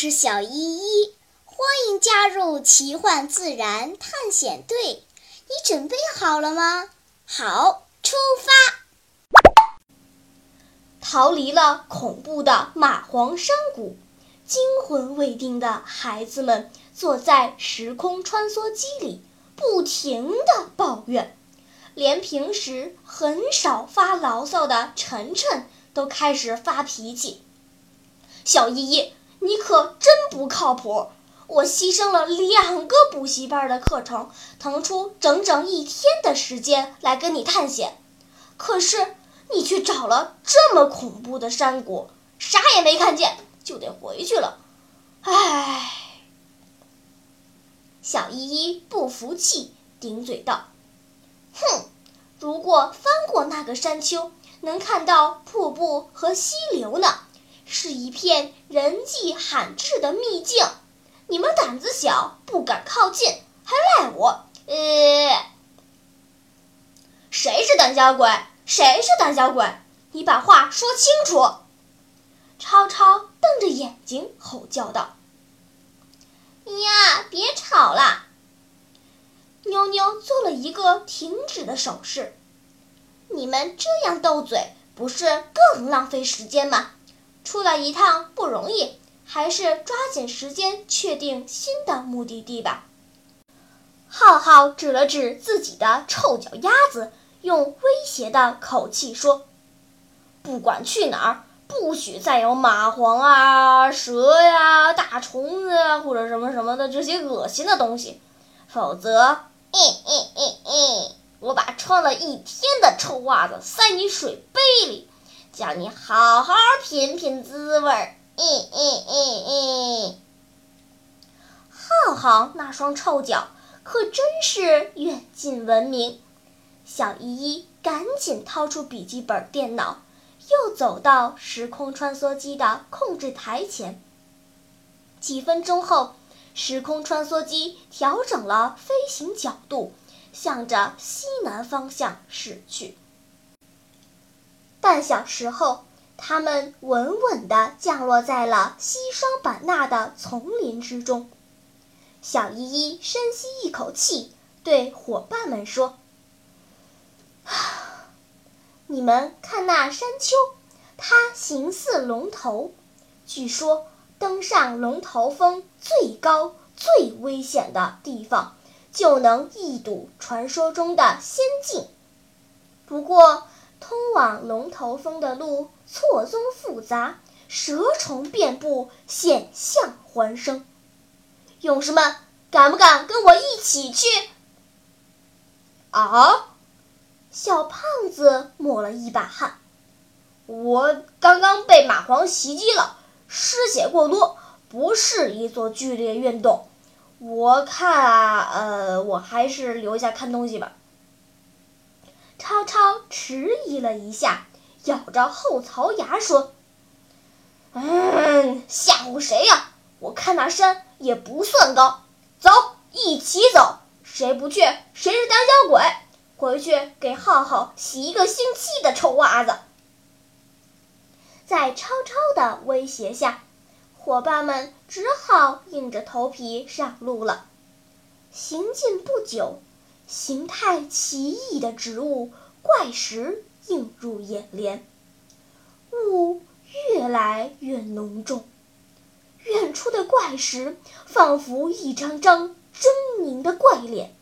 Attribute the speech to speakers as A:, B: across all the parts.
A: 是小依依，欢迎加入奇幻自然探险队。你准备好了吗？好，出发！
B: 逃离了恐怖的蚂蟥山谷，惊魂未定的孩子们坐在时空穿梭机里，不停地抱怨。连平时很少发牢骚的晨晨都开始发脾气。小依依。你可真不靠谱！我牺牲了两个补习班的课程，腾出整整一天的时间来跟你探险，可是你却找了这么恐怖的山谷，啥也没看见，就得回去了。唉，小依依不服气，顶嘴道：“哼，如果翻过那个山丘，能看到瀑布和溪流呢。”是一片人迹罕至的秘境，你们胆子小，不敢靠近，还赖我。呃，谁是胆小鬼？谁是胆小鬼？你把话说清楚！超超瞪着眼睛吼叫道：“
A: 呀，别吵了！”
B: 妞妞做了一个停止的手势。你们这样斗嘴，不是更浪费时间吗？出来一趟不容易，还是抓紧时间确定新的目的地吧。浩浩指了指自己的臭脚丫子，用威胁的口气说：“不管去哪儿，不许再有蚂蟥啊、蛇呀、大虫子啊，或者什么什么的这些恶心的东西，否则，我把穿了一天的臭袜子塞你水杯里。”叫你好好品品滋味儿，嗯嗯嗯嗯。浩浩那双臭脚可真是远近闻名。小依依赶紧掏出笔记本电脑，又走到时空穿梭机的控制台前。几分钟后，时空穿梭机调整了飞行角度，向着西南方向驶去。半小时后，他们稳稳地降落在了西双版纳的丛林之中。小依依深吸一口气，对伙伴们说：“你们看那山丘，它形似龙头。据说登上龙头峰最高、最危险的地方，就能一睹传说中的仙境。不过……”通往龙头峰的路错综复杂，蛇虫遍布，险象环生。勇士们，敢不敢跟我一起去？啊！小胖子抹了一把汗。我刚刚被蚂蟥袭击了，失血过多，不适宜做剧烈运动。我看啊，呃，我还是留下看东西吧。超超迟疑了一下，咬着后槽牙说：“嗯，吓唬谁呀？我看那山也不算高。走，一起走。谁不去，谁是胆小鬼。回去给浩浩洗一个星期的臭袜子。”在超超的威胁下，伙伴们只好硬着头皮上路了。行进不久。形态奇异的植物、怪石映入眼帘，雾越来越浓重。远处的怪石仿佛一张张狰狞的怪脸，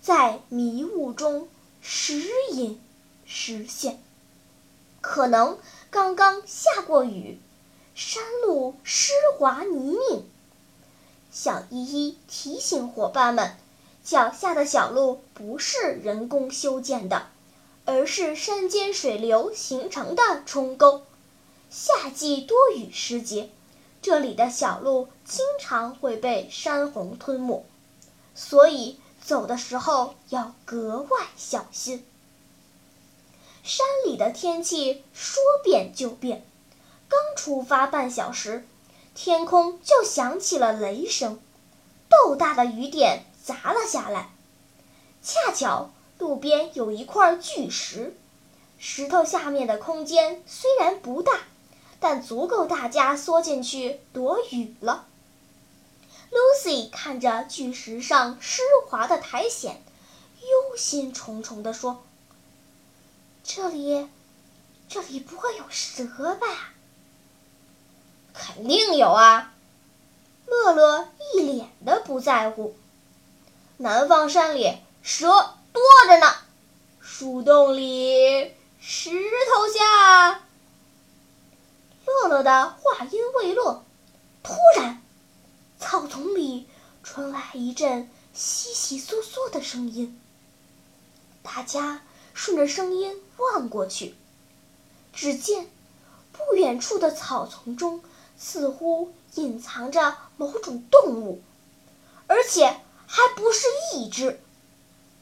B: 在迷雾中时隐时现。可能刚刚下过雨，山路湿滑泥泞。小依依提醒伙伴们。脚下的小路不是人工修建的，而是山间水流形成的冲沟。夏季多雨时节，这里的小路经常会被山洪吞没，所以走的时候要格外小心。山里的天气说变就变，刚出发半小时，天空就响起了雷声，豆大的雨点。砸了下来，恰巧路边有一块巨石，石头下面的空间虽然不大，但足够大家缩进去躲雨了。Lucy 看着巨石上湿滑的苔藓，忧心忡忡地说：“这里，这里不会有蛇吧？”“
C: 肯定有啊！”
B: 乐乐一脸的不在乎。“南方山里蛇多着呢，树洞里、石头下。”乐乐的话音未落，突然，草丛里传来一阵窸窸窣窣的声音。大家顺着声音望过去，只见不远处的草丛中似乎隐藏着某种动物，而且还不是一只。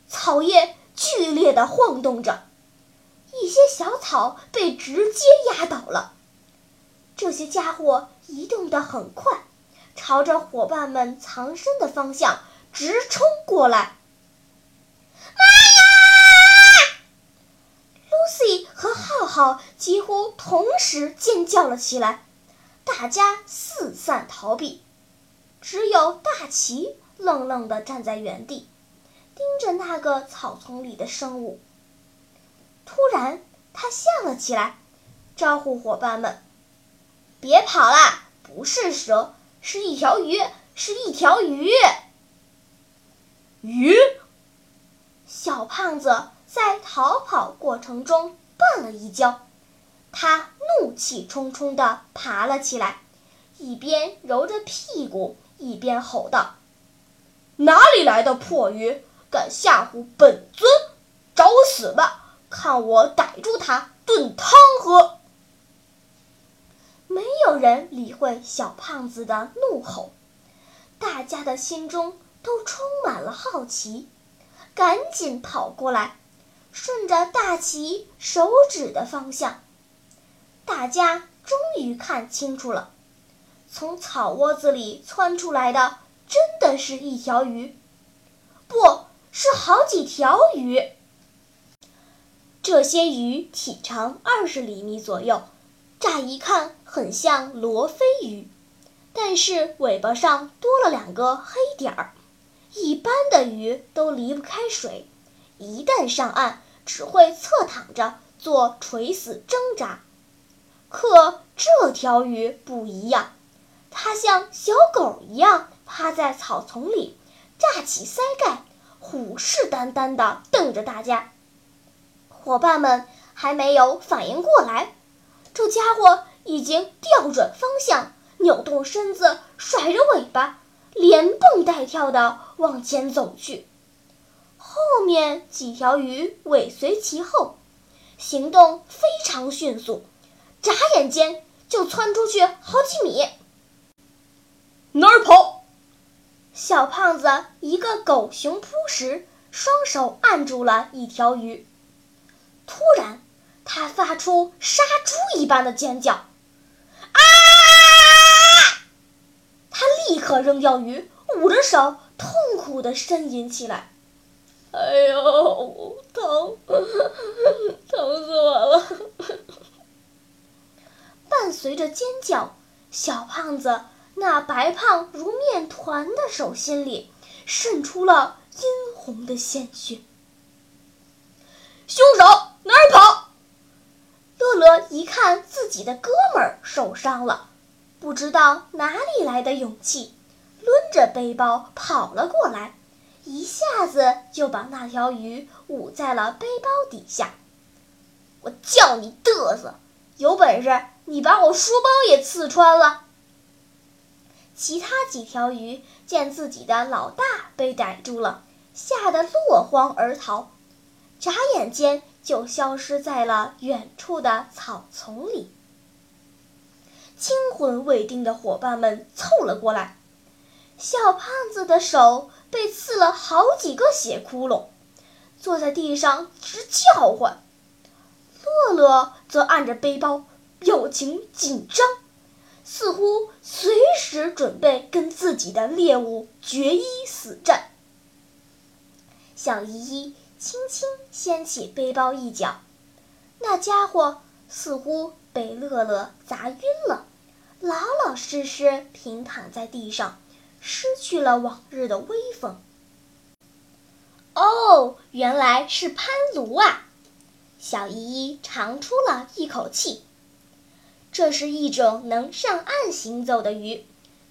B: 草叶剧烈地晃动着，一些小草被直接压倒了。这些家伙移动得很快，朝着伙伴们藏身的方向直冲过来。妈呀！Lucy 和浩浩几乎同时尖叫了起来，大家四散逃避，只有大奇愣愣地站在原地，盯着那个草丛里的生物。突然，他笑了起来，招呼伙伴们。别跑啦！不是蛇，是一条鱼，是一条鱼。
C: 鱼。
B: 小胖子在逃跑过程中绊了一跤，他怒气冲冲地爬了起来，一边揉着屁股，一边吼道：“
C: 哪里来的破鱼，敢吓唬本尊？找死吧！看我逮住他炖汤喝！”
B: 没有人理会小胖子的怒吼，大家的心中都充满了好奇，赶紧跑过来，顺着大旗手指的方向，大家终于看清楚了，从草窝子里窜出来的真的是一条鱼，不是好几条鱼。这些鱼体长二十厘米左右。乍一看很像罗非鱼，但是尾巴上多了两个黑点儿。一般的鱼都离不开水，一旦上岸只会侧躺着做垂死挣扎。可这条鱼不一样，它像小狗一样趴在草丛里，炸起腮盖，虎视眈眈地瞪着大家。伙伴们还没有反应过来。这家伙已经调转方向，扭动身子，甩着尾巴，连蹦带跳地往前走去。后面几条鱼尾随其后，行动非常迅速，眨眼间就窜出去好几米。
C: 哪儿跑？
B: 小胖子一个狗熊扑食，双手按住了一条鱼。突然。他发出杀猪一般的尖叫，啊！他立刻扔掉鱼，捂着手，痛苦地呻吟起来。
C: 哎呦，疼，疼死我了！
B: 伴随着尖叫，小胖子那白胖如面团的手心里渗出了殷红的鲜血。
C: 凶手哪儿跑？
B: 乐乐一看自己的哥们儿受伤了，不知道哪里来的勇气，抡着背包跑了过来，一下子就把那条鱼捂在了背包底下。我叫你嘚瑟，有本事你把我书包也刺穿了！其他几条鱼见自己的老大被逮住了，吓得落荒而逃，眨眼间。就消失在了远处的草丛里。惊魂未定的伙伴们凑了过来，小胖子的手被刺了好几个血窟窿，坐在地上直叫唤。乐乐则按着背包，表情紧张，似乎随时准备跟自己的猎物决一死战。小依依。轻轻掀起背包一角，那家伙似乎被乐乐砸晕了，老老实实平躺在地上，失去了往日的威风。哦，原来是潘卢啊！小依依长出了一口气。这是一种能上岸行走的鱼，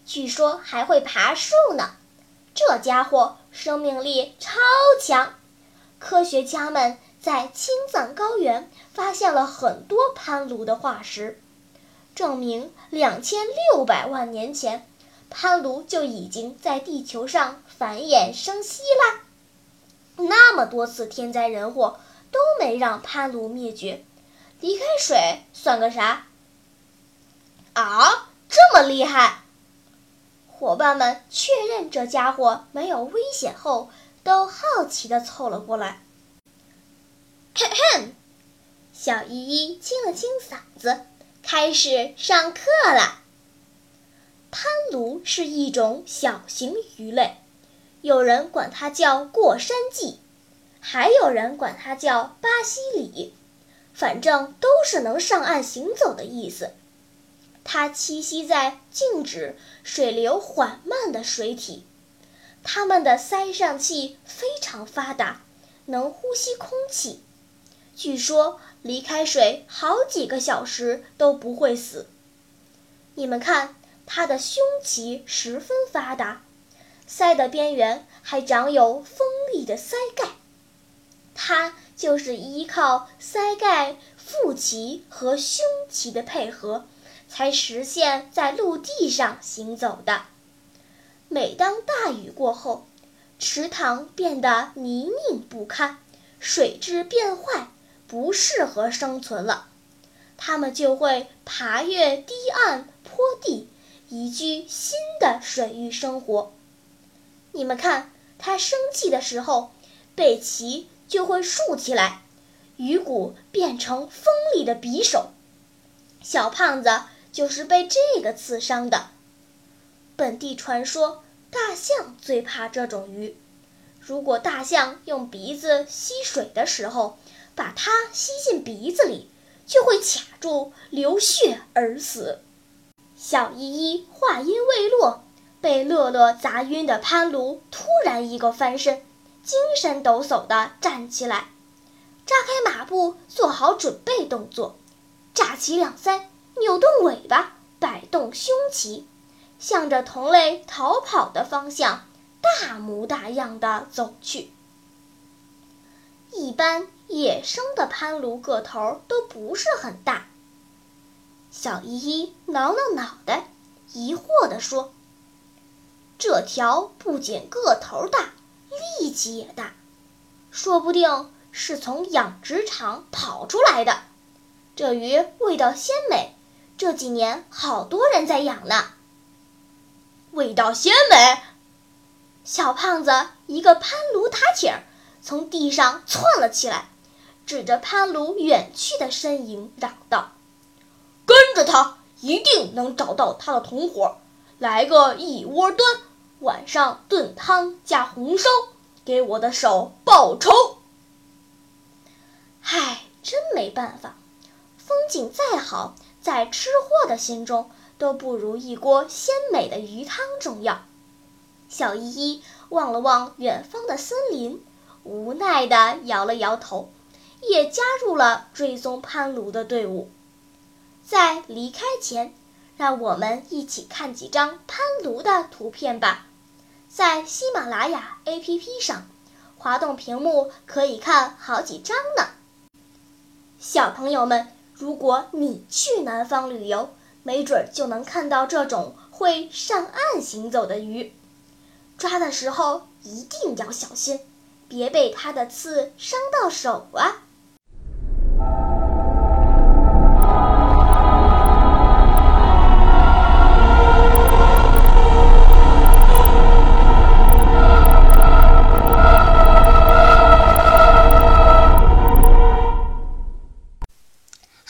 B: 据说还会爬树呢。这家伙生命力超强。科学家们在青藏高原发现了很多攀鲈的化石，证明两千六百万年前，攀鲈就已经在地球上繁衍生息啦。那么多次天灾人祸都没让攀鲈灭绝，离开水算个啥？啊，这么厉害！伙伴们确认这家伙没有危险后，都好奇地凑了过来。咳咳，小依依清了清嗓子，开始上课了。攀鲈是一种小型鱼类。有人管它叫过山鲫，还有人管它叫巴西鲤，反正都是能上岸行走的意思。它栖息在静止、水流缓慢的水体，它们的鳃上器非常发达，能呼吸空气。据说离开水好几个小时都不会死。你们看，它的胸鳍十分发达。鳃的边缘还长有锋利的鳃盖，它就是依靠鳃盖、腹鳍和胸鳍的配合，才实现在陆地上行走的。每当大雨过后，池塘变得泥泞不堪，水质变坏，不适合生存了，它们就会爬越堤岸、坡地，移居新的水域生活。你们看，它生气的时候，背鳍就会竖起来，鱼骨变成锋利的匕首。小胖子就是被这个刺伤的。本地传说，大象最怕这种鱼。如果大象用鼻子吸水的时候，把它吸进鼻子里，就会卡住，流血而死。小依依话音未落。被乐乐砸晕的潘卢突然一个翻身，精神抖擞地站起来，扎开马步，做好准备动作，炸起两腮，扭动尾巴，摆动胸鳍，向着同类逃跑的方向大模大样的走去。一般野生的潘卢个头都不是很大。小依依挠挠脑袋，疑惑地说。这条不仅个头大，力气也大，说不定是从养殖场跑出来的。这鱼味道鲜美，这几年好多人在养呢。
C: 味道鲜美，
B: 小胖子一个攀炉打挺儿，从地上窜了起来，指着攀炉远去的身影嚷道：“
C: 跟着他，一定能找到他的同伙，来个一窝端。”晚上炖汤加红烧，给我的手报仇。
B: 唉，真没办法，风景再好，在吃货的心中都不如一锅鲜美的鱼汤重要。小依依望了望远方的森林，无奈地摇了摇头，也加入了追踪潘卢的队伍。在离开前，让我们一起看几张潘卢的图片吧。在喜马拉雅 APP 上，滑动屏幕可以看好几张呢。小朋友们，如果你去南方旅游，没准就能看到这种会上岸行走的鱼。抓的时候一定要小心，别被它的刺伤到手啊！